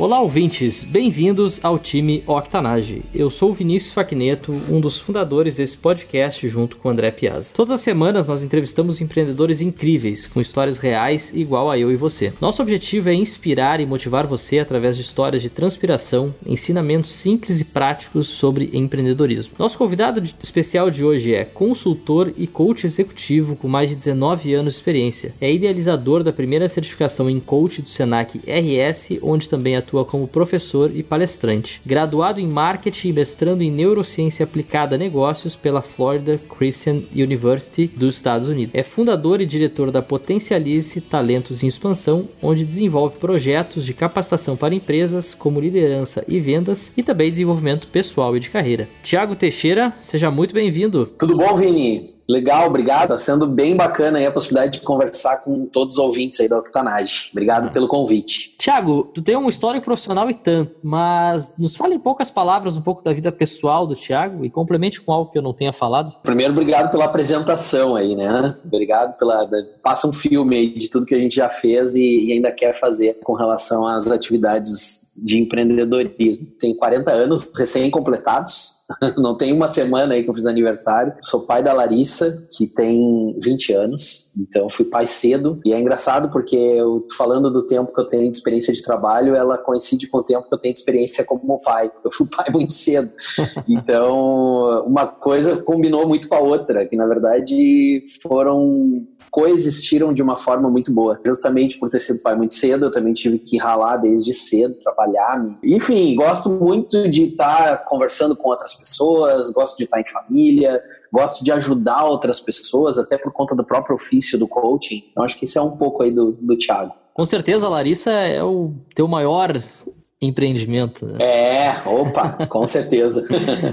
Olá, ouvintes! Bem-vindos ao time Octanage. Eu sou o Vinícius Facneto, um dos fundadores desse podcast junto com o André Piazza. Todas as semanas nós entrevistamos empreendedores incríveis, com histórias reais igual a eu e você. Nosso objetivo é inspirar e motivar você através de histórias de transpiração, ensinamentos simples e práticos sobre empreendedorismo. Nosso convidado especial de hoje é consultor e coach executivo com mais de 19 anos de experiência. É idealizador da primeira certificação em coach do Senac RS, onde também atua atua como professor e palestrante. Graduado em marketing e mestrando em neurociência aplicada a negócios pela Florida Christian University dos Estados Unidos. É fundador e diretor da Potencialize Talentos em Expansão, onde desenvolve projetos de capacitação para empresas como liderança e vendas e também desenvolvimento pessoal e de carreira. Tiago Teixeira, seja muito bem-vindo. Tudo bom, Vini? Legal, obrigado. Está sendo bem bacana aí a possibilidade de conversar com todos os ouvintes aí da Octanage. Obrigado pelo convite. Tiago, tu tem um histórico profissional e tanto, mas nos fale em poucas palavras um pouco da vida pessoal do Tiago e complemente com algo que eu não tenha falado. Primeiro, obrigado pela apresentação aí, né? Obrigado pela. Faça um filme aí de tudo que a gente já fez e, e ainda quer fazer com relação às atividades de empreendedorismo. Tenho 40 anos recém-completados, não tem uma semana aí que eu fiz aniversário. Sou pai da Larissa, que tem 20 anos, então fui pai cedo. E é engraçado porque eu falando do tempo que eu tenho de experiência de trabalho, ela coincide com o tempo que eu tenho de experiência como pai. Eu fui pai muito cedo. Então, uma coisa combinou muito com a outra, que na verdade foram coexistiram de uma forma muito boa. Justamente por ter sido pai muito cedo, eu também tive que ralar desde cedo, trabalhar. Enfim, gosto muito de estar conversando com outras pessoas, gosto de estar em família, gosto de ajudar outras pessoas, até por conta do próprio ofício do coaching. Então, acho que isso é um pouco aí do, do Thiago. Com certeza, Larissa é o teu maior empreendimento. Né? É, opa, com certeza.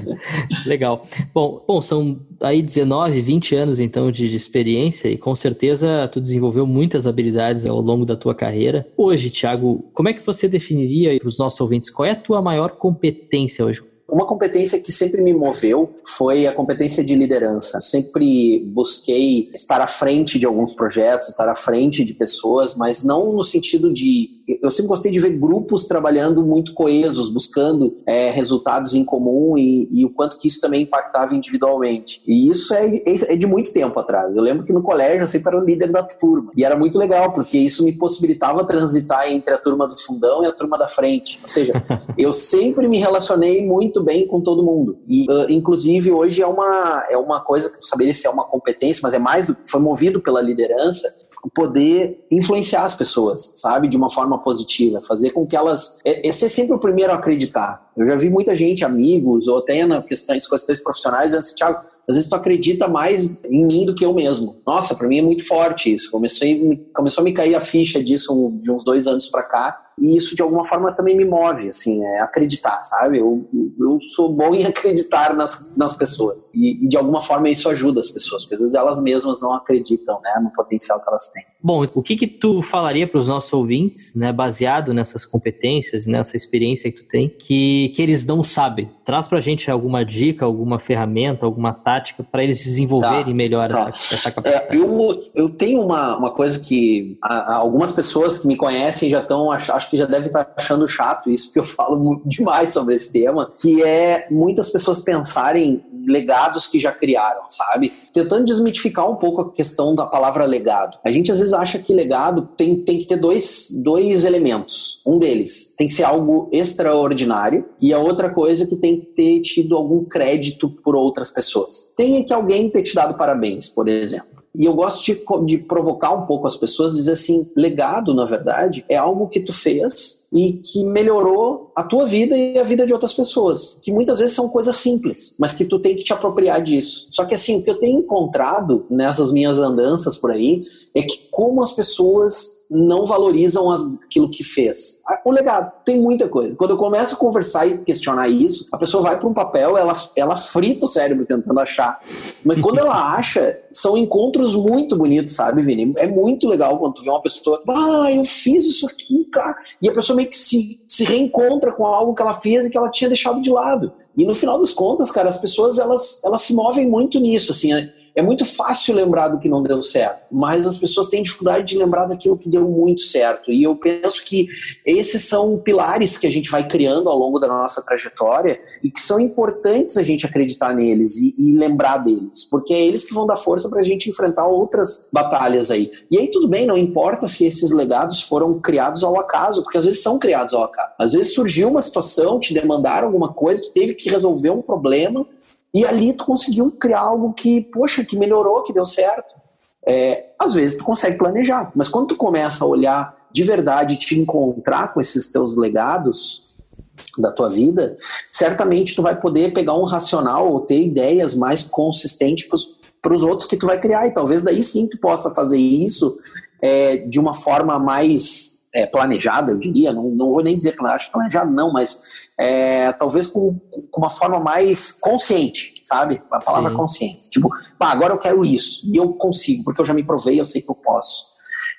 Legal. Bom, bom, são aí 19, 20 anos então de, de, experiência e com certeza tu desenvolveu muitas habilidades ao longo da tua carreira. Hoje, Thiago, como é que você definiria para os nossos ouvintes qual é a tua maior competência hoje? Uma competência que sempre me moveu foi a competência de liderança. Sempre busquei estar à frente de alguns projetos, estar à frente de pessoas, mas não no sentido de. Eu sempre gostei de ver grupos trabalhando muito coesos, buscando é, resultados em comum e, e, o quanto que isso também impactava individualmente. E isso é, é, de muito tempo atrás. Eu lembro que no colégio eu sempre era o líder da turma. E era muito legal, porque isso me possibilitava transitar entre a turma do fundão e a turma da frente. Ou seja, eu sempre me relacionei muito muito bem com todo mundo. E, uh, inclusive, hoje é uma, é uma coisa, saber se é uma competência, mas é mais do foi movido pela liderança, poder influenciar as pessoas, sabe, de uma forma positiva, fazer com que elas. É, é ser sempre o primeiro a acreditar. Eu já vi muita gente, amigos, ou até na questões, questões profissionais, dizendo assim, Thiago, às vezes tu acredita mais em mim do que eu mesmo. Nossa, para mim é muito forte isso. Comecei, começou a me cair a ficha disso de uns dois anos para cá e isso de alguma forma também me move, assim, é acreditar, sabe? Eu, eu sou bom em acreditar nas, nas pessoas e, e de alguma forma isso ajuda as pessoas, porque às vezes elas mesmas não acreditam, né, no potencial que elas têm. Bom, o que que tu falaria para os nossos ouvintes, né, baseado nessas competências, nessa experiência que tu tem, que, que eles não sabem? Traz para a gente alguma dica, alguma ferramenta, alguma tática para eles desenvolverem tá, melhor tá. Essa, essa, capacidade. É, eu, eu tenho uma, uma coisa que a, a algumas pessoas que me conhecem já estão, acho, acho que já devem estar achando chato isso, porque eu falo demais sobre esse tema, que é muitas pessoas pensarem legados que já criaram, sabe? Tentando desmitificar um pouco a questão da palavra legado. A gente às vezes acha que legado tem, tem que ter dois, dois elementos. Um deles tem que ser algo extraordinário e a outra coisa que tem que ter tido algum crédito por outras pessoas. Tem que alguém ter te dado parabéns, por exemplo. E eu gosto de, de provocar um pouco as pessoas, dizer assim, legado, na verdade, é algo que tu fez e que melhorou a tua vida e a vida de outras pessoas, que muitas vezes são coisas simples, mas que tu tem que te apropriar disso. Só que assim, o que eu tenho encontrado nessas minhas andanças por aí é que como as pessoas não valorizam as, aquilo que fez. Ah, o legado, tem muita coisa. Quando eu começo a conversar e questionar isso, a pessoa vai para um papel, ela, ela frita o cérebro tentando achar. Mas quando ela acha, são encontros muito bonitos, sabe, Vini? É muito legal quando tu vê uma pessoa, ah, eu fiz isso aqui, cara. E a pessoa meio que se, se reencontra com algo que ela fez e que ela tinha deixado de lado. E no final das contas, cara, as pessoas elas, elas se movem muito nisso, assim. É muito fácil lembrar do que não deu certo, mas as pessoas têm dificuldade de lembrar daquilo que deu muito certo. E eu penso que esses são pilares que a gente vai criando ao longo da nossa trajetória e que são importantes a gente acreditar neles e, e lembrar deles, porque é eles que vão dar força para a gente enfrentar outras batalhas aí. E aí tudo bem, não importa se esses legados foram criados ao acaso, porque às vezes são criados ao acaso. Às vezes surgiu uma situação, te demandaram alguma coisa, tu teve que resolver um problema e ali tu conseguiu criar algo que, poxa, que melhorou, que deu certo. É, às vezes tu consegue planejar, mas quando tu começa a olhar de verdade, te encontrar com esses teus legados da tua vida, certamente tu vai poder pegar um racional ou ter ideias mais consistentes para os outros que tu vai criar. E talvez daí sim tu possa fazer isso é, de uma forma mais é, planejada, eu diria, não, não vou nem dizer planejado, não, mas é, talvez com, com, uma forma mais consciente, sabe? A palavra Sim. consciência. Tipo, ah, agora eu quero isso, e eu consigo, porque eu já me provei, eu sei que eu posso.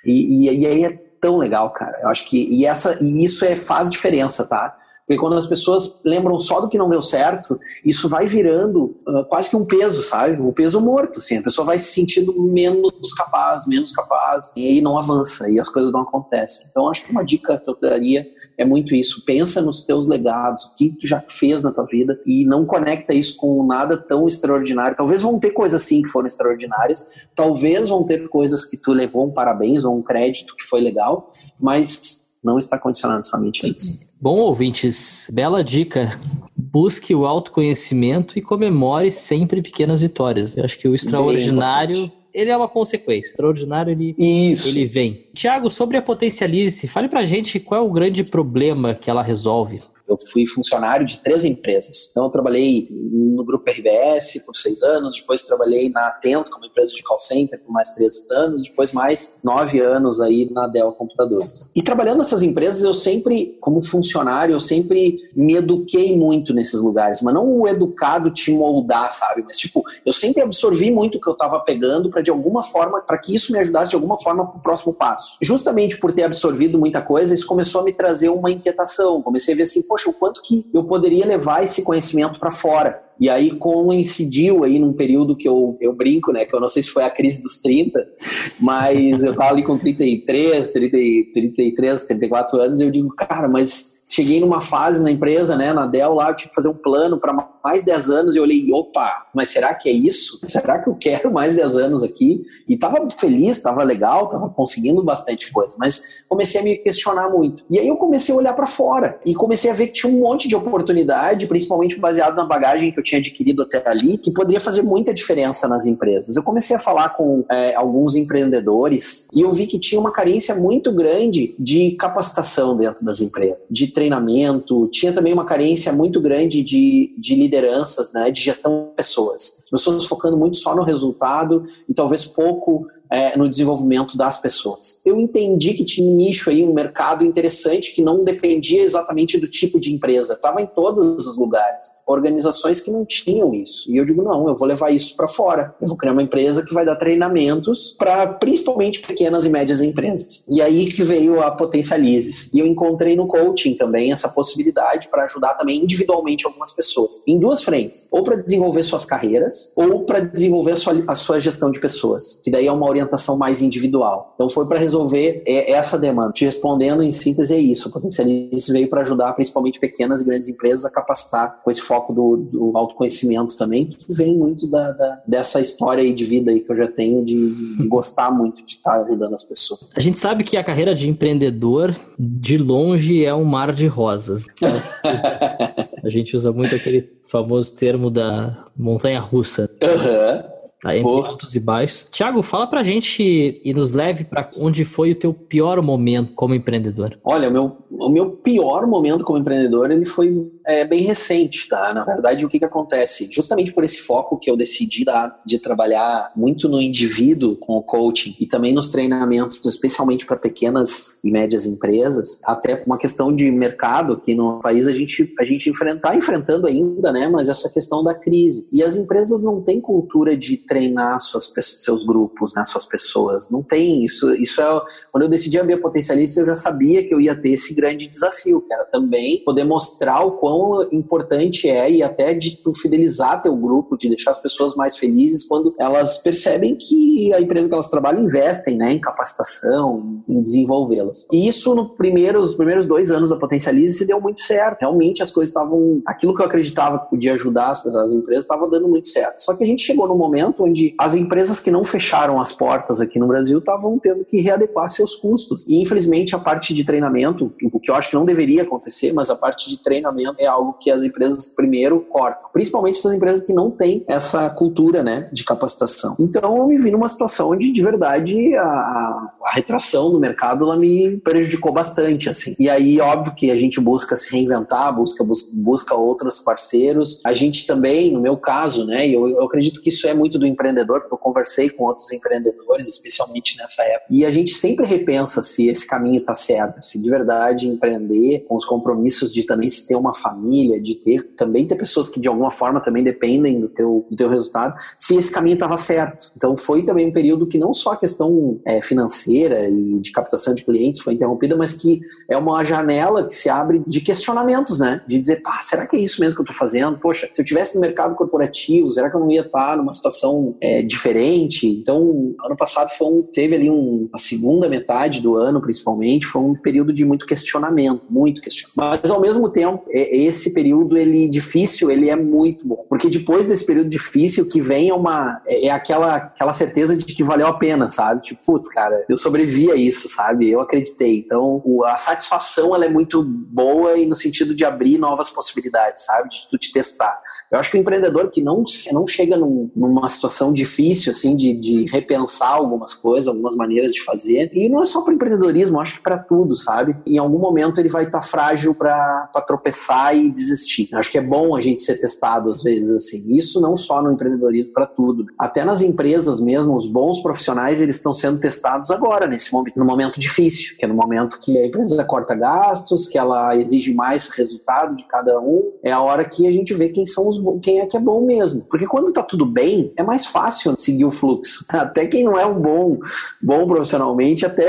E, e, e aí é tão legal, cara. Eu acho que e essa e isso é faz diferença, tá? Porque quando as pessoas lembram só do que não deu certo, isso vai virando uh, quase que um peso, sabe? Um peso morto, assim. A pessoa vai se sentindo menos capaz, menos capaz, e aí não avança, e as coisas não acontecem. Então, acho que uma dica que eu daria é muito isso. Pensa nos teus legados, o que tu já fez na tua vida e não conecta isso com nada tão extraordinário. Talvez vão ter coisas assim que foram extraordinárias, talvez vão ter coisas que tu levou um parabéns ou um crédito que foi legal, mas não está condicionado somente a isso. Bom, ouvintes, bela dica. Busque o autoconhecimento e comemore sempre pequenas vitórias. Eu acho que o extraordinário ele é uma consequência. Extraordinário, ele, Isso. ele vem. Tiago, sobre a Potencialize, fale pra gente qual é o grande problema que ela resolve. Eu fui funcionário de três empresas. Então, eu trabalhei no grupo RBS por seis anos, depois trabalhei na Atento, como empresa de call center, por mais três anos, depois mais nove anos aí na Dell Computadores. E trabalhando nessas empresas, eu sempre, como funcionário, eu sempre me eduquei muito nesses lugares, mas não o educado te moldar, sabe? Mas, tipo, eu sempre absorvi muito o que eu estava pegando para, de alguma forma, para que isso me ajudasse de alguma forma para o próximo passo. Justamente por ter absorvido muita coisa, isso começou a me trazer uma inquietação. Comecei a ver assim, poxa, o quanto que eu poderia levar esse conhecimento para fora. E aí coincidiu aí num período que eu, eu brinco, né? Que eu não sei se foi a crise dos 30, mas eu tava ali com 33, 30, 33, 34 anos, e eu digo, cara, mas cheguei numa fase na empresa, né, na Dell lá, eu tinha que fazer um plano para mais 10 anos e eu olhei, opa, mas será que é isso? Será que eu quero mais 10 anos aqui? E tava feliz, tava legal, tava conseguindo bastante coisa, mas comecei a me questionar muito. E aí eu comecei a olhar para fora e comecei a ver que tinha um monte de oportunidade, principalmente baseado na bagagem que eu tinha adquirido até ali, que poderia fazer muita diferença nas empresas. Eu comecei a falar com é, alguns empreendedores e eu vi que tinha uma carência muito grande de capacitação dentro das empresas, de treinamento, tinha também uma carência muito grande de, de lideranças, né, de gestão de pessoas. As pessoas focando muito só no resultado e talvez pouco é, no desenvolvimento das pessoas. Eu entendi que tinha um nicho aí, um mercado interessante que não dependia exatamente do tipo de empresa, estava em todos os lugares. Organizações que não tinham isso. E eu digo, não, eu vou levar isso para fora. Eu vou criar uma empresa que vai dar treinamentos para principalmente pequenas e médias empresas. E aí que veio a Potencializes. E eu encontrei no coaching também essa possibilidade para ajudar também individualmente algumas pessoas. Em duas frentes. Ou para desenvolver suas carreiras, ou para desenvolver a sua, a sua gestão de pessoas. Que daí é uma orientação mais individual. Então foi para resolver essa demanda. Te respondendo em síntese é isso. O Potencialize veio para ajudar principalmente pequenas e grandes empresas a capacitar com esse foco do, do autoconhecimento também, que vem muito da, da, dessa história aí de vida aí que eu já tenho de, de gostar muito de estar ajudando as pessoas. A gente sabe que a carreira de empreendedor de longe é um mar de rosas. Né? a gente usa muito aquele famoso termo da montanha russa. Uhum. Tá entre Pô. altos e baixos. Tiago, fala pra gente e nos leve para onde foi o teu pior momento como empreendedor. Olha, o meu, o meu pior momento como empreendedor, ele foi é, bem recente, tá? Na verdade, o que que acontece? Justamente por esse foco que eu decidi dar de trabalhar muito no indivíduo com o coaching e também nos treinamentos, especialmente para pequenas e médias empresas, até por uma questão de mercado aqui no país a gente a gente enfrentar enfrentando ainda, né? Mas essa questão da crise. E as empresas não têm cultura de treinar suas, seus grupos, né, suas pessoas. Não tem isso. Isso é quando eu decidi abrir a Potencialista, eu já sabia que eu ia ter esse grande desafio, que era também poder mostrar o quão importante é e até de tu fidelizar teu grupo, de deixar as pessoas mais felizes quando elas percebem que a empresa que elas trabalham investem, né, em capacitação, em desenvolvê-las. E isso no primeiro, os primeiros dois anos da Potencialize se deu muito certo. Realmente as coisas estavam, aquilo que eu acreditava que podia ajudar as, as empresas estava dando muito certo. Só que a gente chegou no momento momento onde as empresas que não fecharam as portas aqui no Brasil estavam tendo que readequar seus custos. E infelizmente a parte de treinamento, o que eu acho que não deveria acontecer, mas a parte de treinamento é algo que as empresas primeiro cortam, principalmente essas empresas que não têm essa cultura, né, de capacitação. Então eu me vi numa situação onde de verdade a, a retração do mercado ela me prejudicou bastante, assim. E aí óbvio que a gente busca se reinventar, busca busca, busca outros parceiros. A gente também, no meu caso, né, eu, eu acredito que isso é muito do empreendedor, porque eu conversei com outros empreendedores, especialmente nessa época, e a gente sempre repensa se esse caminho está certo, se de verdade empreender com os compromissos de também se ter uma família, de ter também ter pessoas que de alguma forma também dependem do teu, do teu resultado, se esse caminho estava certo. Então foi também um período que não só a questão é, financeira e de captação de clientes foi interrompida, mas que é uma janela que se abre de questionamentos, né? De dizer, pá, será que é isso mesmo que eu estou fazendo? Poxa, se eu tivesse no mercado corporativo, será que eu não ia estar numa situação é, diferente. Então, ano passado foi um, teve ali um, a segunda metade do ano, principalmente, foi um período de muito questionamento, muito questionamento. Mas ao mesmo tempo, é, esse período ele difícil, ele é muito bom, porque depois desse período difícil, que vem é uma é, é aquela aquela certeza de que valeu a pena, sabe? Tipo, putz, cara, eu sobrevivi a isso, sabe? Eu acreditei. Então, o, a satisfação ela é muito boa e no sentido de abrir novas possibilidades, sabe? De tu te testar. Eu acho que o empreendedor que não, não chega num, numa situação difícil, assim, de, de repensar algumas coisas, algumas maneiras de fazer, e não é só para empreendedorismo, acho que para tudo, sabe? Em algum momento ele vai estar tá frágil para tropeçar e desistir. Acho que é bom a gente ser testado às vezes, assim. Isso não só no empreendedorismo, para tudo. Até nas empresas mesmo, os bons profissionais, eles estão sendo testados agora, nesse momento, no momento difícil, que é no momento que a empresa corta gastos, que ela exige mais resultado de cada um, é a hora que a gente vê quem são os quem é que é bom mesmo. Porque quando tá tudo bem, é mais fácil seguir o fluxo. Até quem não é um bom, bom profissionalmente até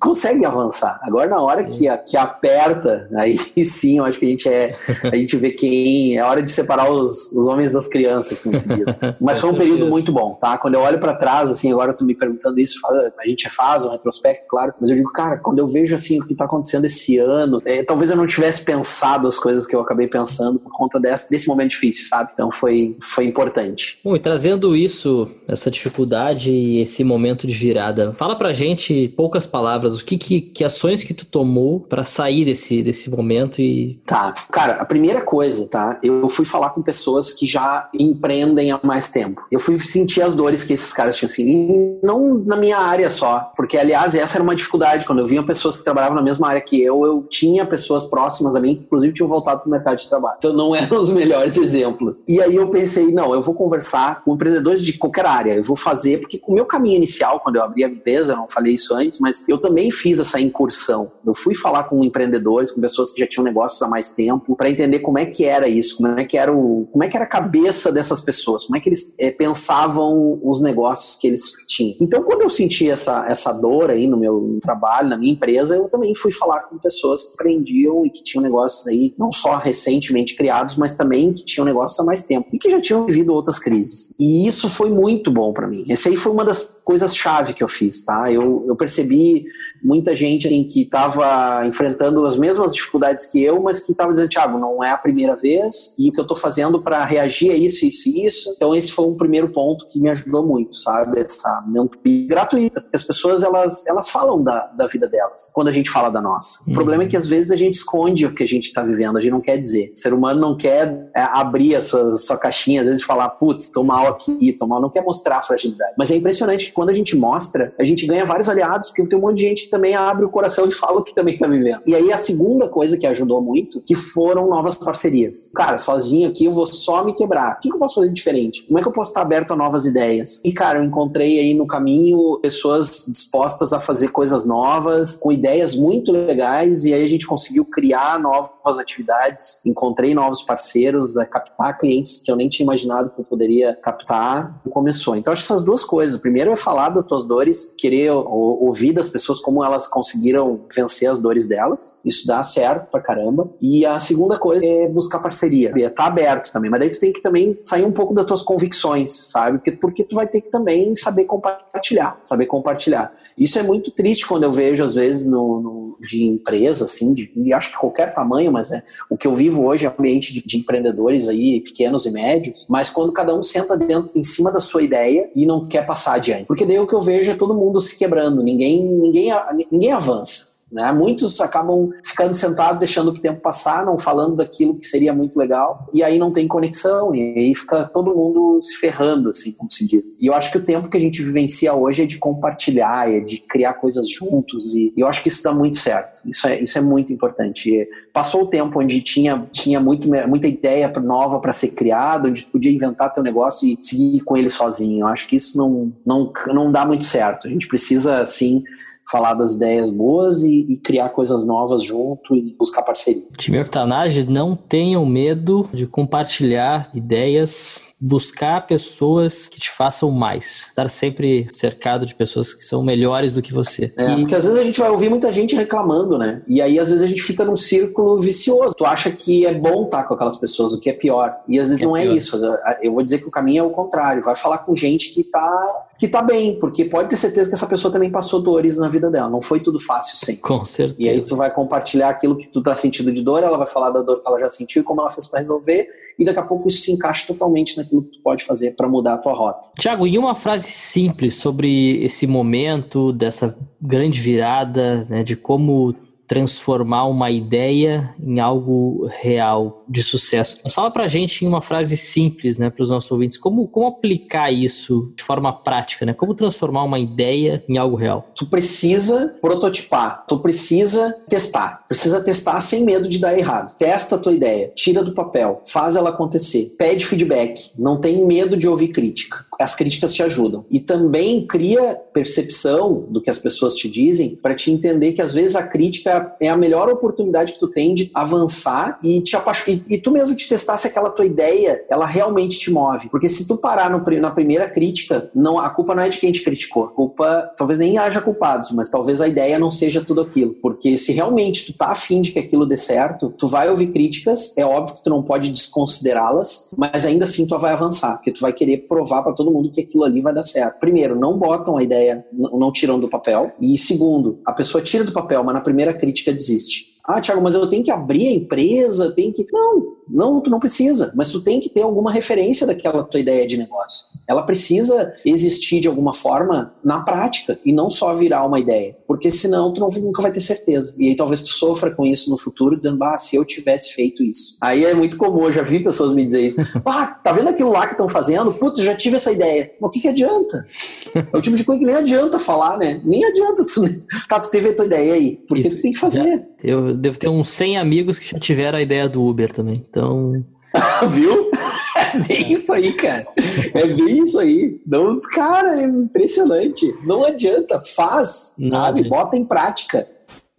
consegue avançar. Agora, na hora que, que aperta, aí sim, eu acho que a gente é. A gente vê quem. É hora de separar os, os homens das crianças, como se diz. Mas foi um período muito bom, tá? Quando eu olho para trás, assim, agora tu me perguntando isso, a gente faz um retrospecto, claro, mas eu digo, cara, quando eu vejo assim o que tá acontecendo esse ano, é, talvez eu não tivesse pensado as coisas que eu acabei pensando por conta desse, desse momento difícil sabe? Então foi, foi importante. Bom, e trazendo isso, essa dificuldade e esse momento de virada, fala pra gente, poucas palavras, o que, que, que ações que tu tomou para sair desse, desse momento e. Tá, cara, a primeira coisa, tá? Eu fui falar com pessoas que já empreendem há mais tempo. Eu fui sentir as dores que esses caras tinham assim, não na minha área só, porque aliás, essa era uma dificuldade. Quando eu via pessoas que trabalhavam na mesma área que eu, eu tinha pessoas próximas a mim que, inclusive, tinham voltado pro mercado de trabalho. Então não eram os melhores exemplos E aí eu pensei, não, eu vou conversar com empreendedores de qualquer área, eu vou fazer, porque o meu caminho inicial, quando eu abri a empresa, eu não falei isso antes, mas eu também fiz essa incursão. Eu fui falar com empreendedores, com pessoas que já tinham negócios há mais tempo, para entender como é que era isso, como é que era o, como é que era a cabeça dessas pessoas, como é que eles é, pensavam os negócios que eles tinham. Então, quando eu senti essa, essa dor aí no meu trabalho, na minha empresa, eu também fui falar com pessoas que empreendiam e que tinham negócios aí, não só recentemente criados, mas também que tinham negócios há mais tempo e que já tinham vivido outras crises. E isso foi muito bom para mim. Esse aí foi uma das coisas-chave que eu fiz, tá? Eu, eu percebi muita gente assim, que estava enfrentando as mesmas dificuldades que eu, mas que estava dizendo, Thiago, não é a primeira vez, e o que eu estou fazendo para reagir é isso, isso e isso. Então, esse foi um primeiro ponto que me ajudou muito, sabe? Essa mentoria gratuita. As pessoas, elas, elas falam da, da vida delas, quando a gente fala da nossa. Uhum. O problema é que, às vezes, a gente esconde o que a gente está vivendo, a gente não quer dizer. O ser humano não quer é, abrir a sua, a sua caixinha, às vezes, falar, putz, tô mal aqui, tô mal, não quer mostrar a fragilidade. Mas é impressionante quando a gente mostra, a gente ganha vários aliados, porque tem um monte de gente que também abre o coração e fala o que também está vivendo. E aí, a segunda coisa que ajudou muito, que foram novas parcerias. Cara, sozinho aqui eu vou só me quebrar. O que eu posso fazer diferente? Como é que eu posso estar aberto a novas ideias? E, cara, eu encontrei aí no caminho pessoas dispostas a fazer coisas novas, com ideias muito legais, e aí a gente conseguiu criar novas atividades, encontrei novos parceiros, a captar clientes que eu nem tinha imaginado que eu poderia captar, começou. Então, acho essas duas coisas. Primeiro é falar das tuas dores, querer ouvir das pessoas como elas conseguiram vencer as dores delas. Isso dá certo pra caramba. E a segunda coisa é buscar parceria. É tá aberto também. Mas daí tu tem que também sair um pouco das tuas convicções, sabe? Porque, porque tu vai ter que também saber compartilhar. Saber compartilhar. Isso é muito triste quando eu vejo, às vezes, no, no de empresa, assim, de, e acho que qualquer tamanho, mas é o que eu vivo hoje é um ambiente de, de empreendedores aí, pequenos e médios, mas quando cada um senta dentro, em cima da sua ideia e não quer passar adiante. Porque daí o que eu vejo é todo mundo se quebrando, ninguém, ninguém, ninguém avança. Né? Muitos acabam ficando sentados, deixando o tempo passar, não falando daquilo que seria muito legal, e aí não tem conexão, e aí fica todo mundo se ferrando, assim, como se diz. E eu acho que o tempo que a gente vivencia hoje é de compartilhar, é de criar coisas juntos, e eu acho que isso dá muito certo. Isso é, isso é muito importante. E passou o tempo onde tinha, tinha muito, muita ideia nova para ser criada, onde podia inventar teu negócio e seguir com ele sozinho. Eu acho que isso não, não, não dá muito certo. A gente precisa, assim, falar das ideias boas e, e, criar coisas novas junto e buscar parceria. Time Octanage, não tenham medo de compartilhar ideias buscar pessoas que te façam mais. Estar sempre cercado de pessoas que são melhores do que você. É, e... porque às vezes a gente vai ouvir muita gente reclamando, né? E aí às vezes a gente fica num círculo vicioso. Tu acha que é bom estar com aquelas pessoas, o que é pior. E às vezes é não é pior. é isso. Eu vou dizer que o caminho é o contrário. Vai falar com gente que tá, que tá bem, porque pode ter certeza que essa pessoa também passou dores na vida dela. Não foi tudo fácil sempre. Com certeza. E aí tu vai compartilhar aquilo que tu tá sentindo de dor, ela vai falar da dor que ela já sentiu e como ela fez para resolver, e daqui a pouco isso se encaixa totalmente na aquilo que tu pode fazer para mudar a tua rota. Tiago, e uma frase simples sobre esse momento, dessa grande virada, né, de como transformar uma ideia em algo real de sucesso. Mas fala pra gente em uma frase simples, né, para os nossos ouvintes, como, como aplicar isso de forma prática, né? Como transformar uma ideia em algo real? Tu precisa prototipar, tu precisa testar, precisa testar sem medo de dar errado. Testa a tua ideia, tira do papel, faz ela acontecer, pede feedback, não tem medo de ouvir crítica. As críticas te ajudam. E também cria percepção do que as pessoas te dizem para te entender que às vezes a crítica é a melhor oportunidade que tu tem de avançar e te e, e, tu mesmo te testar se aquela tua ideia ela realmente te move. Porque se tu parar no, na primeira crítica, não a culpa não é de quem te criticou. A culpa talvez nem haja culpados, mas talvez a ideia não seja tudo aquilo. Porque se realmente tu tá afim de que aquilo dê certo, tu vai ouvir críticas, é óbvio que tu não pode desconsiderá-las, mas ainda assim tu vai avançar, porque tu vai querer provar para todo mundo que aquilo ali vai dar certo. Primeiro, não botam a ideia, não, não tiram do papel. E segundo, a pessoa tira do papel, mas na primeira crítica crítica desiste. Ah, Thiago, mas eu tenho que abrir a empresa, tem que. Não, não, tu não precisa, mas tu tem que ter alguma referência daquela tua ideia de negócio. Ela precisa existir de alguma forma na prática e não só virar uma ideia, porque senão tu não, nunca vai ter certeza. E aí talvez tu sofra com isso no futuro, dizendo, ah, se eu tivesse feito isso. Aí é muito comum, eu já vi pessoas me dizer isso. Ah, tá vendo aquilo lá que estão fazendo? Putz, já tive essa ideia. Mas o que, que adianta? É o tipo de coisa que nem adianta falar, né? Nem adianta. Tu... Tá, tu teve a tua ideia aí. Por que tu tem que fazer? Já, eu devo ter uns 100 amigos que já tiveram a ideia do Uber também. Então. Viu? É bem isso aí, cara. É bem isso aí. Não, cara, é impressionante. Não adianta. Faz, Não sabe? Adianta. Bota em prática.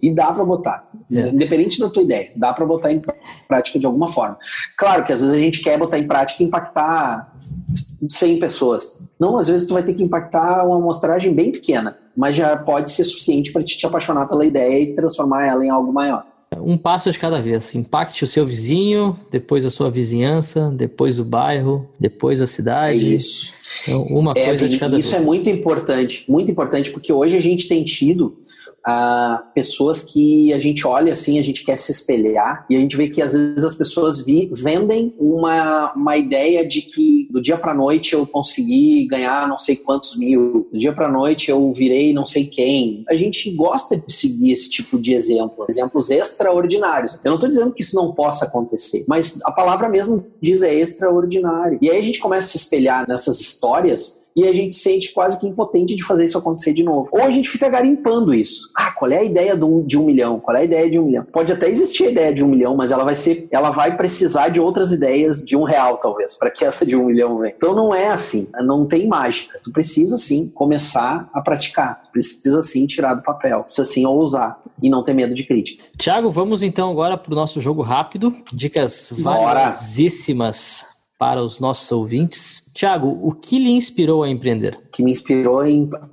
E dá para botar. É. Independente da tua ideia, dá para botar em prática de alguma forma. Claro que às vezes a gente quer botar em prática e impactar 100 pessoas. Não, às vezes tu vai ter que impactar uma amostragem bem pequena, mas já pode ser suficiente para te, te apaixonar pela ideia e transformar ela em algo maior. Um passo de cada vez. Impacte o seu vizinho, depois a sua vizinhança, depois o bairro, depois a cidade. É isso. Então, uma é, coisa de cada isso vez. é muito importante, muito importante, porque hoje a gente tem tido a pessoas que a gente olha assim, a gente quer se espelhar e a gente vê que às vezes as pessoas vi, vendem uma, uma ideia de que do dia para noite eu consegui ganhar não sei quantos mil, do dia para noite eu virei não sei quem. A gente gosta de seguir esse tipo de exemplo, exemplos extraordinários. Eu não estou dizendo que isso não possa acontecer, mas a palavra mesmo diz é extraordinário. E aí a gente começa a se espelhar nessas histórias e a gente sente quase que impotente de fazer isso acontecer de novo. Ou a gente fica garimpando isso. Ah, qual é a ideia de um, de um milhão? Qual é a ideia de um milhão? Pode até existir a ideia de um milhão, mas ela vai ser, ela vai precisar de outras ideias de um real, talvez, para que essa de um milhão venha. Então não é assim, não tem mágica. Tu precisa sim começar a praticar, tu precisa sim tirar do papel, precisa sim ousar e não ter medo de crítica. Tiago, vamos então agora para o nosso jogo rápido. Dicas valiosíssimas para os nossos ouvintes. Tiago, o que lhe inspirou a empreender? O que me inspirou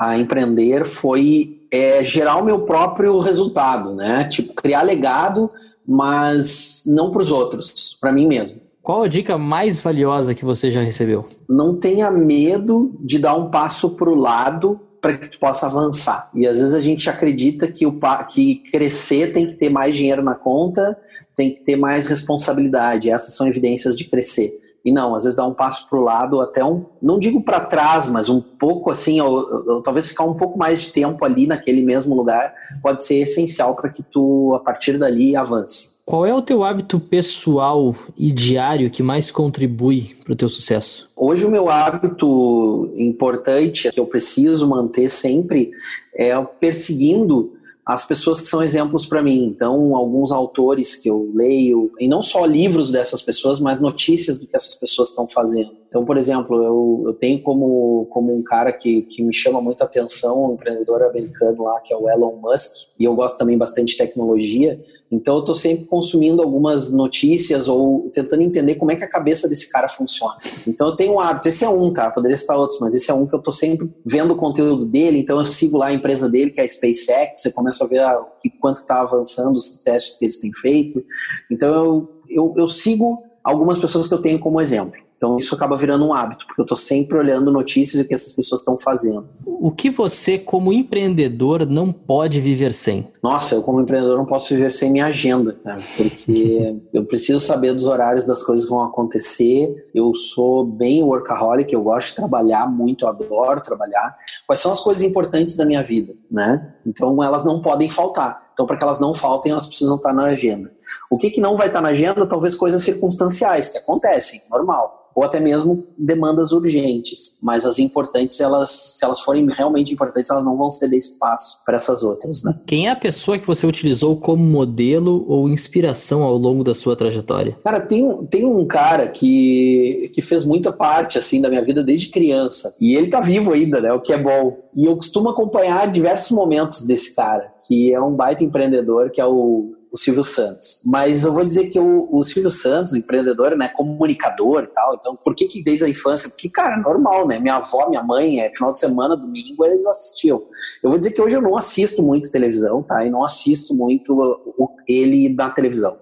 a empreender foi é, gerar o meu próprio resultado, né? Tipo, criar legado, mas não para os outros, para mim mesmo. Qual a dica mais valiosa que você já recebeu? Não tenha medo de dar um passo para o lado para que tu possa avançar. E às vezes a gente acredita que, o, que crescer tem que ter mais dinheiro na conta, tem que ter mais responsabilidade. Essas são evidências de crescer. E não, às vezes dá um passo para o lado, até um, não digo para trás, mas um pouco assim, ou, ou, talvez ficar um pouco mais de tempo ali naquele mesmo lugar, pode ser essencial para que tu, a partir dali, avance. Qual é o teu hábito pessoal e diário que mais contribui para o teu sucesso? Hoje o meu hábito importante, que eu preciso manter sempre, é perseguindo as pessoas que são exemplos para mim. Então, alguns autores que eu leio, e não só livros dessas pessoas, mas notícias do que essas pessoas estão fazendo. Então, por exemplo, eu, eu tenho como, como um cara que, que me chama muito atenção, um empreendedor americano lá, que é o Elon Musk, e eu gosto também bastante de tecnologia. Então, eu estou sempre consumindo algumas notícias ou tentando entender como é que a cabeça desse cara funciona. Então, eu tenho um hábito, esse é um, tá? Poderia estar outros, mas esse é um que eu estou sempre vendo o conteúdo dele. Então, eu sigo lá a empresa dele, que é a SpaceX, você começa a ver ah, quanto está avançando os testes que eles têm feito. Então, eu, eu, eu sigo algumas pessoas que eu tenho como exemplo. Então isso acaba virando um hábito, porque eu estou sempre olhando notícias e o que essas pessoas estão fazendo. O que você, como empreendedor, não pode viver sem? Nossa, eu como empreendedor não posso viver sem minha agenda, cara, porque eu preciso saber dos horários das coisas que vão acontecer. Eu sou bem workaholic, eu gosto de trabalhar muito, eu adoro trabalhar. Quais são as coisas importantes da minha vida, né? Então elas não podem faltar. Então, para que elas não faltem, elas precisam estar na agenda. O que, que não vai estar na agenda? Talvez coisas circunstanciais, que acontecem, normal ou até mesmo demandas urgentes. Mas as importantes, elas, se elas forem realmente importantes, elas não vão ceder espaço para essas outras. Né? Quem é a pessoa que você utilizou como modelo ou inspiração ao longo da sua trajetória? Cara, tem, tem um cara que, que fez muita parte assim da minha vida desde criança. E ele tá vivo ainda, né? O que é bom. E eu costumo acompanhar diversos momentos desse cara, que é um baita empreendedor, que é o o Silvio Santos. Mas eu vou dizer que o, o Silvio Santos, empreendedor, né, comunicador e tal, então por que que desde a infância? Porque, cara, normal, né? Minha avó, minha mãe, é final de semana, domingo, eles assistiam. Eu vou dizer que hoje eu não assisto muito televisão, tá? E não assisto muito o, ele na televisão.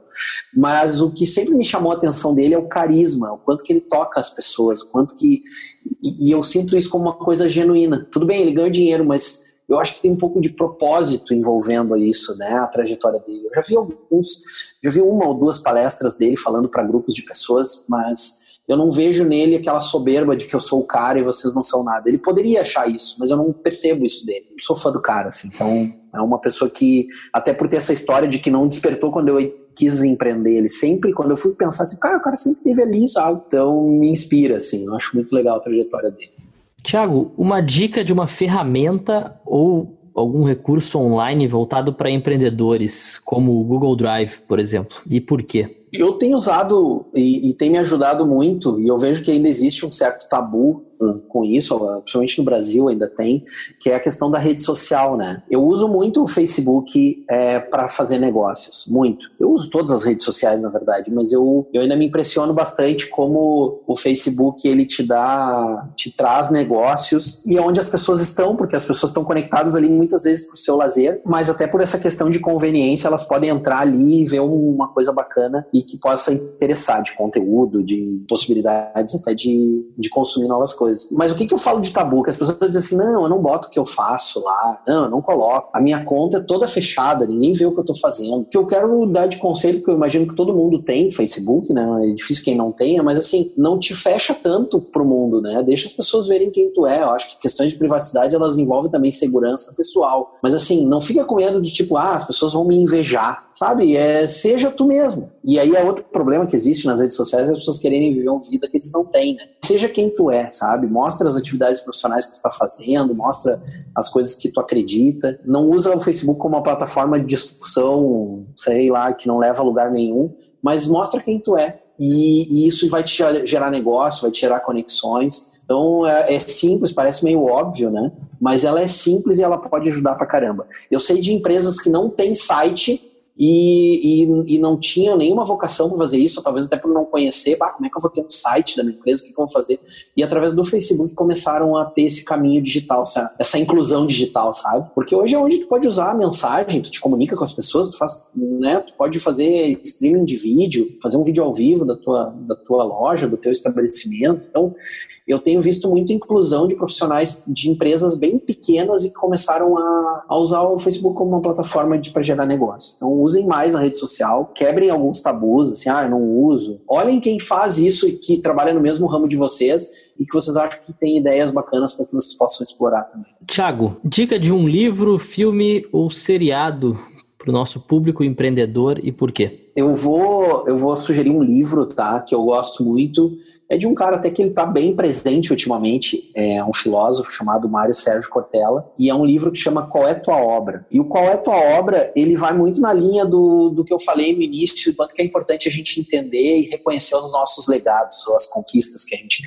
Mas o que sempre me chamou a atenção dele é o carisma, o quanto que ele toca as pessoas, o quanto que. E, e eu sinto isso como uma coisa genuína. Tudo bem, ele ganha dinheiro, mas eu acho que tem um pouco de propósito envolvendo isso, né, a trajetória dele. Eu já vi alguns, já vi uma ou duas palestras dele falando para grupos de pessoas, mas eu não vejo nele aquela soberba de que eu sou o cara e vocês não são nada. Ele poderia achar isso, mas eu não percebo isso dele. Eu sou fã do cara, assim, então é uma pessoa que, até por ter essa história de que não despertou quando eu quis empreender, ele sempre, quando eu fui pensar assim, cara, o cara sempre esteve ali, sabe? Então me inspira, assim, eu acho muito legal a trajetória dele. Tiago, uma dica de uma ferramenta ou algum recurso online voltado para empreendedores, como o Google Drive, por exemplo, e por quê? Eu tenho usado e, e tem me ajudado muito, e eu vejo que ainda existe um certo tabu com isso, principalmente no Brasil ainda tem, que é a questão da rede social, né? Eu uso muito o Facebook é, para fazer negócios, muito. Eu uso todas as redes sociais, na verdade, mas eu, eu ainda me impressiono bastante como o Facebook ele te dá, te traz negócios e é onde as pessoas estão, porque as pessoas estão conectadas ali muitas vezes para o seu lazer, mas até por essa questão de conveniência, elas podem entrar ali e ver uma coisa bacana e que possa interessar de conteúdo, de possibilidades até de, de consumir novas coisas Mas o que, que eu falo de tabu? Que as pessoas dizem assim: não, eu não boto o que eu faço lá, não, eu não coloco. A minha conta é toda fechada, ninguém vê o que eu tô fazendo. O que eu quero dar de conselho, que eu imagino que todo mundo tem Facebook, né? É difícil quem não tenha, mas assim, não te fecha tanto pro mundo, né? Deixa as pessoas verem quem tu é. Eu acho que questões de privacidade elas envolvem também segurança pessoal. Mas assim, não fica com medo de tipo, ah, as pessoas vão me invejar, sabe? É, seja tu mesmo. E aí é outro problema que existe nas redes sociais, é as pessoas quererem viver uma vida que eles não têm, né? Seja quem tu é, sabe? Mostra as atividades profissionais que tu está fazendo, mostra as coisas que tu acredita. Não usa o Facebook como uma plataforma de discussão, sei lá, que não leva a lugar nenhum, mas mostra quem tu é. E, e isso vai te gerar negócio, vai te gerar conexões. Então é, é, simples, parece meio óbvio, né? Mas ela é simples e ela pode ajudar pra caramba. Eu sei de empresas que não têm site e, e, e, não tinham nenhuma vocação para fazer isso, talvez até por não conhecer, bah, como é que eu vou ter um site da minha empresa, o que, que eu vou fazer? E através do Facebook começaram a ter esse caminho digital, essa, essa inclusão digital, sabe? Porque hoje é onde tu pode usar a mensagem, tu te comunica com as pessoas, tu faz, né, tu pode fazer streaming de vídeo, fazer um vídeo ao vivo da tua, da tua loja, do teu estabelecimento. Então, eu tenho visto muita inclusão de profissionais de empresas bem pequenas e começaram a, a usar o Facebook como uma plataforma para gerar negócio. Então, usem mais a rede social, quebrem alguns tabus, assim, ah, não uso. Olhem quem faz isso e que trabalha no mesmo ramo de vocês e que vocês acham que tem ideias bacanas para que vocês possam explorar também. Tiago, dica de um livro, filme ou seriado para o nosso público empreendedor e por quê? Eu vou, eu vou sugerir um livro, tá? Que eu gosto muito. É de um cara até que ele está bem presente ultimamente. É um filósofo chamado Mário Sérgio Cortella. E é um livro que chama Qual é Tua Obra? E o Qual é Tua Obra, ele vai muito na linha do, do que eu falei no início, do quanto que é importante a gente entender e reconhecer os nossos legados, ou as conquistas que a gente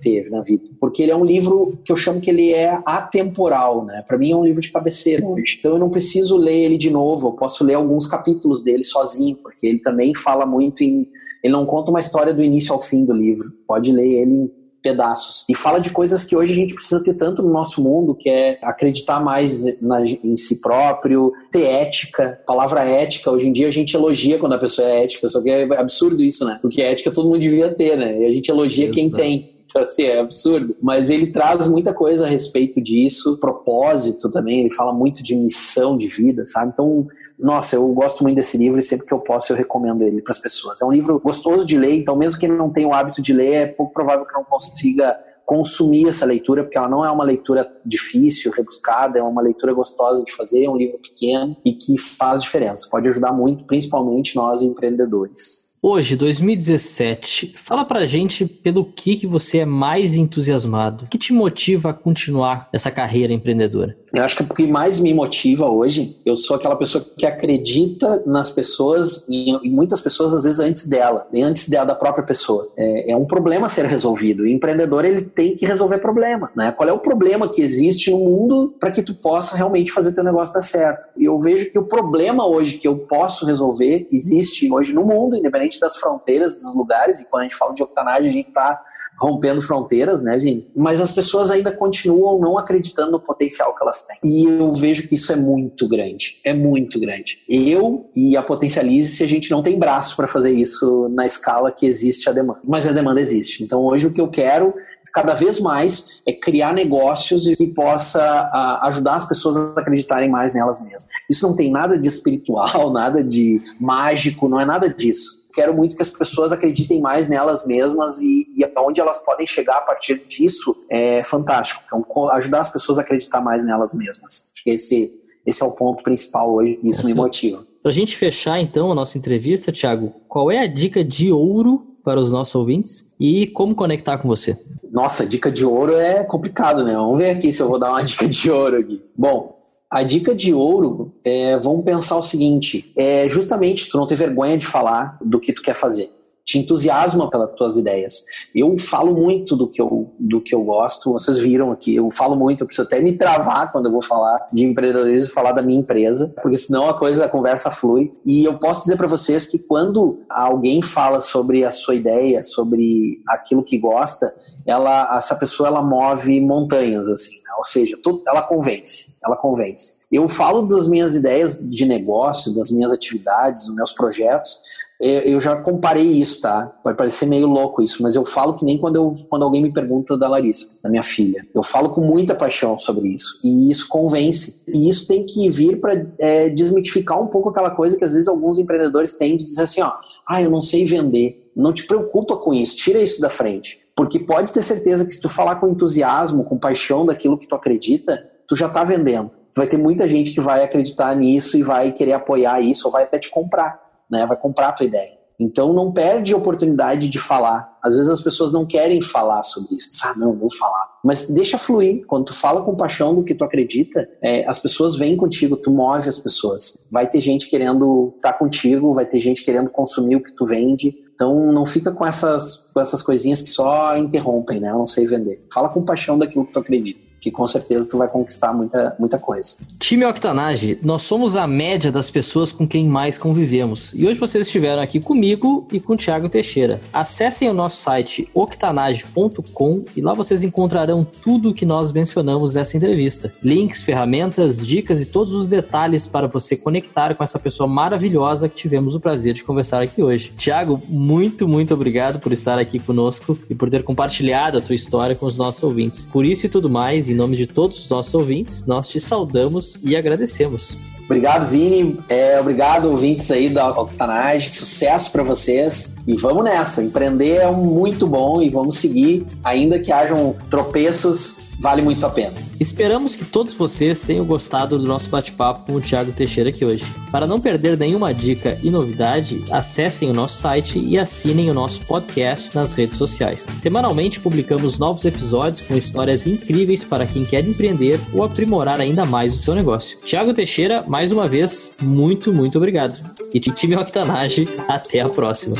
teve na vida. Porque ele é um livro que eu chamo que ele é atemporal, né? Para mim é um livro de cabeceira. Então eu não preciso ler ele de novo, eu posso ler alguns capítulos dele sozinho, porque porque ele também fala muito em. Ele não conta uma história do início ao fim do livro, pode ler ele em pedaços. E fala de coisas que hoje a gente precisa ter tanto no nosso mundo, que é acreditar mais na, em si próprio, ter ética. Palavra ética, hoje em dia a gente elogia quando a pessoa é ética, só que é absurdo isso, né? Porque ética todo mundo devia ter, né? E a gente elogia Exato. quem tem. Então, assim, é absurdo. Mas ele traz muita coisa a respeito disso, propósito também, ele fala muito de missão de vida, sabe? Então, nossa, eu gosto muito desse livro e sempre que eu posso eu recomendo ele para as pessoas. É um livro gostoso de ler, então mesmo que ele não tenha o hábito de ler, é pouco provável que não consiga consumir essa leitura, porque ela não é uma leitura difícil, rebuscada, é uma leitura gostosa de fazer, é um livro pequeno e que faz diferença. Pode ajudar muito, principalmente nós empreendedores. Hoje, 2017, fala pra gente pelo que, que você é mais entusiasmado. O que te motiva a continuar essa carreira empreendedora? Eu acho que o que mais me motiva hoje, eu sou aquela pessoa que acredita nas pessoas e muitas pessoas às vezes antes dela, e antes dela da própria pessoa. É, é um problema ser resolvido. O empreendedor ele tem que resolver problema, né? Qual é o problema que existe no mundo para que tu possa realmente fazer teu negócio dar certo? E eu vejo que o problema hoje que eu posso resolver existe hoje no mundo, independente das fronteiras dos lugares, e quando a gente fala de octanagem, a gente está rompendo fronteiras, né, Vini? Mas as pessoas ainda continuam não acreditando no potencial que elas têm. E eu vejo que isso é muito grande. É muito grande. Eu e a Potencialize, se a gente não tem braço para fazer isso na escala que existe a demanda. Mas a demanda existe. Então hoje o que eu quero cada vez mais é criar negócios que possa a, ajudar as pessoas a acreditarem mais nelas mesmas. Isso não tem nada de espiritual, nada de mágico, não é nada disso quero muito que as pessoas acreditem mais nelas mesmas e, e aonde elas podem chegar a partir disso é fantástico. Então, ajudar as pessoas a acreditar mais nelas mesmas. Acho que esse, esse é o ponto principal hoje e isso me motiva. Para a gente fechar então a nossa entrevista, Thiago, qual é a dica de ouro para os nossos ouvintes e como conectar com você? Nossa, dica de ouro é complicado, né? Vamos ver aqui se eu vou dar uma dica de ouro aqui. Bom, A dica de ouro é, vamos pensar o seguinte, é justamente tu não ter vergonha de falar do que tu quer fazer te entusiasma pelas tuas ideias. Eu falo muito do que eu, do que eu gosto, vocês viram aqui, eu falo muito, eu preciso até me travar quando eu vou falar de empreendedorismo, falar da minha empresa, porque senão a coisa, a conversa flui. E eu posso dizer para vocês que quando alguém fala sobre a sua ideia, sobre aquilo que gosta, ela, essa pessoa ela move montanhas, assim, né? ou seja, tudo, ela convence, ela convence. Eu falo das minhas ideias de negócio, das minhas atividades, dos meus projetos, eu já comparei isso, tá? Vai parecer meio louco isso, mas eu falo que nem quando, eu, quando alguém me pergunta da Larissa, da minha filha. Eu falo com muita paixão sobre isso. E isso convence. E isso tem que vir para é, desmitificar um pouco aquela coisa que às vezes alguns empreendedores têm de dizer assim: ó, ah, eu não sei vender. Não te preocupa com isso, tira isso da frente. Porque pode ter certeza que se tu falar com entusiasmo, com paixão daquilo que tu acredita, tu já tá vendendo. Vai ter muita gente que vai acreditar nisso e vai querer apoiar isso ou vai até te comprar né? Vai comprar a tua ideia. Então não perde a oportunidade de falar. Às vezes as pessoas não querem falar sobre isso. Ah, não, vou falar. Mas deixa fluir. Quando tu fala com paixão do que tu acredita, é, as pessoas vêm contigo, tu move as pessoas. Vai ter gente querendo estar tá contigo, vai ter gente querendo consumir o que tu vende. Então não fica com essas, com essas coisinhas que só interrompem, né? Eu não sei vender. Fala com paixão daquilo que tu acredita que com certeza tu vai conquistar muita, muita coisa. Time Octanage, nós somos a média das pessoas com quem mais convivemos. E hoje vocês estiveram aqui comigo e com o Thiago Teixeira. Acessem o nosso site octanage.com e lá vocês encontrarão tudo o que nós mencionamos nessa entrevista. Links, ferramentas, dicas e todos os detalhes para você conectar com essa pessoa maravilhosa que tivemos o prazer de conversar aqui hoje. Thiago, muito, muito obrigado por estar aqui conosco e por ter compartilhado a tua história com os nossos ouvintes. Por isso e tudo mais, em nome de todos os nossos ouvintes, nós te saudamos e agradecemos. Obrigado, Vini. É, obrigado, ouvintes aí da Octanage. Sucesso para vocês. E vamos nessa. Empreender é muito bom e vamos seguir, ainda que hajam tropeços vale muito a pena. Esperamos que todos vocês tenham gostado do nosso bate-papo com o Thiago Teixeira aqui hoje. Para não perder nenhuma dica e novidade, acessem o nosso site e assinem o nosso podcast nas redes sociais. Semanalmente publicamos novos episódios com histórias incríveis para quem quer empreender ou aprimorar ainda mais o seu negócio. Thiago Teixeira, mais uma vez, muito, muito obrigado. E time Octanage, até a próxima.